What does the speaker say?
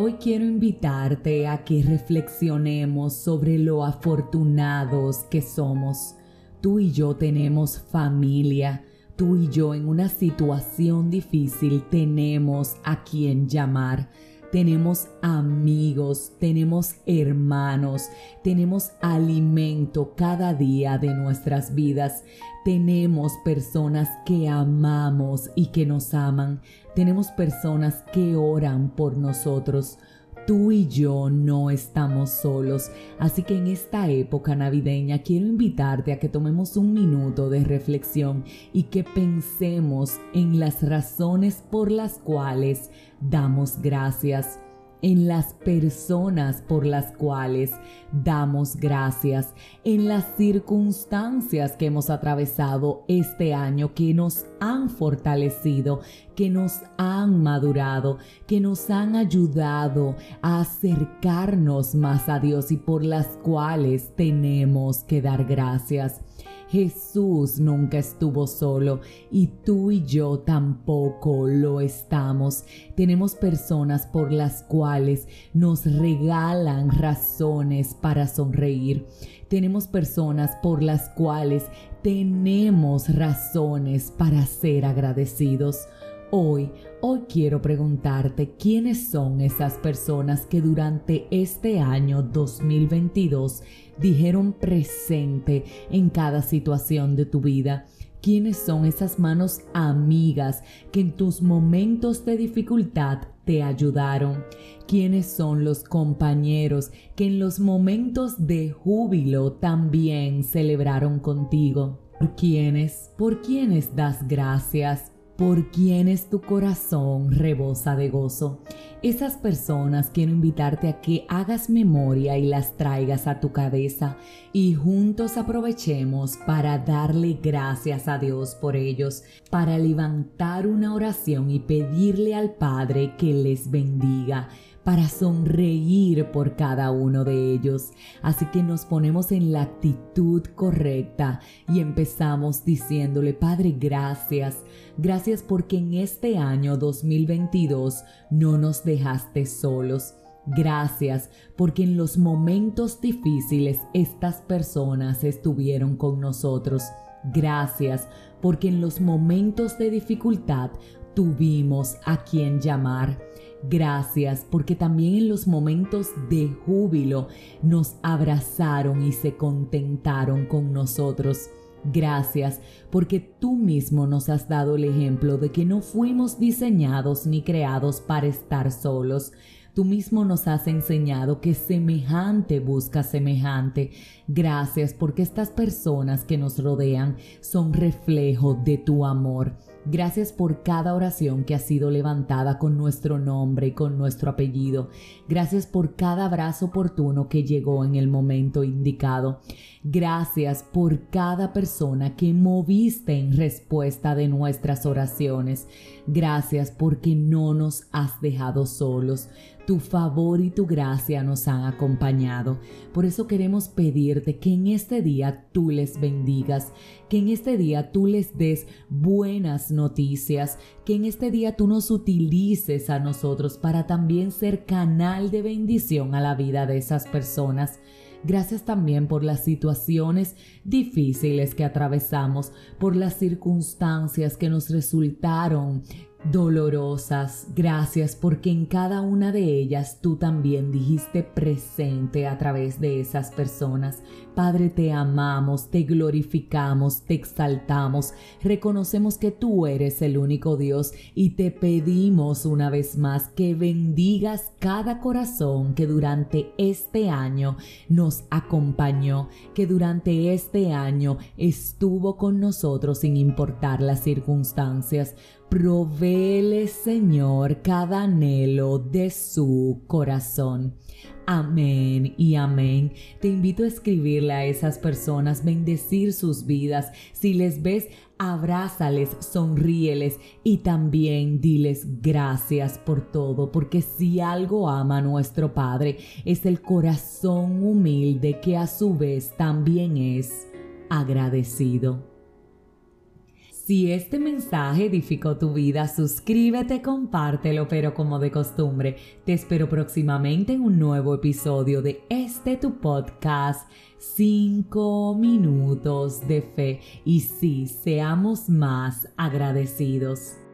Hoy quiero invitarte a que reflexionemos sobre lo afortunados que somos. Tú y yo tenemos familia. Tú y yo en una situación difícil tenemos a quien llamar tenemos amigos, tenemos hermanos, tenemos alimento cada día de nuestras vidas, tenemos personas que amamos y que nos aman, tenemos personas que oran por nosotros tú y yo no estamos solos. Así que en esta época navideña quiero invitarte a que tomemos un minuto de reflexión y que pensemos en las razones por las cuales damos gracias en las personas por las cuales damos gracias, en las circunstancias que hemos atravesado este año que nos han fortalecido, que nos han madurado, que nos han ayudado a acercarnos más a Dios y por las cuales tenemos que dar gracias. Jesús nunca estuvo solo y tú y yo tampoco lo estamos. Tenemos personas por las cuales nos regalan razones para sonreír. Tenemos personas por las cuales tenemos razones para ser agradecidos. Hoy, hoy quiero preguntarte quiénes son esas personas que durante este año 2022 dijeron presente en cada situación de tu vida. ¿Quiénes son esas manos amigas que en tus momentos de dificultad te ayudaron? ¿Quiénes son los compañeros que en los momentos de júbilo también celebraron contigo? ¿Por quiénes? ¿Por quiénes das gracias? Por quienes tu corazón rebosa de gozo. Esas personas quiero invitarte a que hagas memoria y las traigas a tu cabeza y juntos aprovechemos para darle gracias a Dios por ellos, para levantar una oración y pedirle al Padre que les bendiga para sonreír por cada uno de ellos. Así que nos ponemos en la actitud correcta y empezamos diciéndole, Padre, gracias. Gracias porque en este año 2022 no nos dejaste solos. Gracias porque en los momentos difíciles estas personas estuvieron con nosotros. Gracias porque en los momentos de dificultad tuvimos a quien llamar. Gracias porque también en los momentos de júbilo nos abrazaron y se contentaron con nosotros. Gracias porque tú mismo nos has dado el ejemplo de que no fuimos diseñados ni creados para estar solos. Tú mismo nos has enseñado que semejante busca semejante. Gracias porque estas personas que nos rodean son reflejo de tu amor. Gracias por cada oración que ha sido levantada con nuestro nombre y con nuestro apellido. Gracias por cada abrazo oportuno que llegó en el momento indicado. Gracias por cada persona que moviste en respuesta de nuestras oraciones. Gracias porque no nos has dejado solos. Tu favor y tu gracia nos han acompañado. Por eso queremos pedirte que en este día tú les bendigas, que en este día tú les des buenas noticias, que en este día tú nos utilices a nosotros para también ser canal de bendición a la vida de esas personas. Gracias también por las situaciones difíciles que atravesamos, por las circunstancias que nos resultaron dolorosas. Gracias porque en cada una de ellas tú también dijiste presente a través de esas personas. Padre, te amamos, te glorificamos, te exaltamos, reconocemos que tú eres el único Dios y te pedimos una vez más que bendigas cada corazón que durante este año nos acompañó, que durante este año estuvo con nosotros sin importar las circunstancias. Provéele, Señor, cada anhelo de su corazón. Amén y amén. Te invito a escribirle a esas personas, bendecir sus vidas. Si les ves, abrázales, sonríeles y también diles gracias por todo, porque si algo ama nuestro Padre es el corazón humilde que a su vez también es agradecido. Si este mensaje edificó tu vida, suscríbete, compártelo, pero como de costumbre, te espero próximamente en un nuevo episodio de este tu podcast, 5 minutos de fe. Y sí, seamos más agradecidos.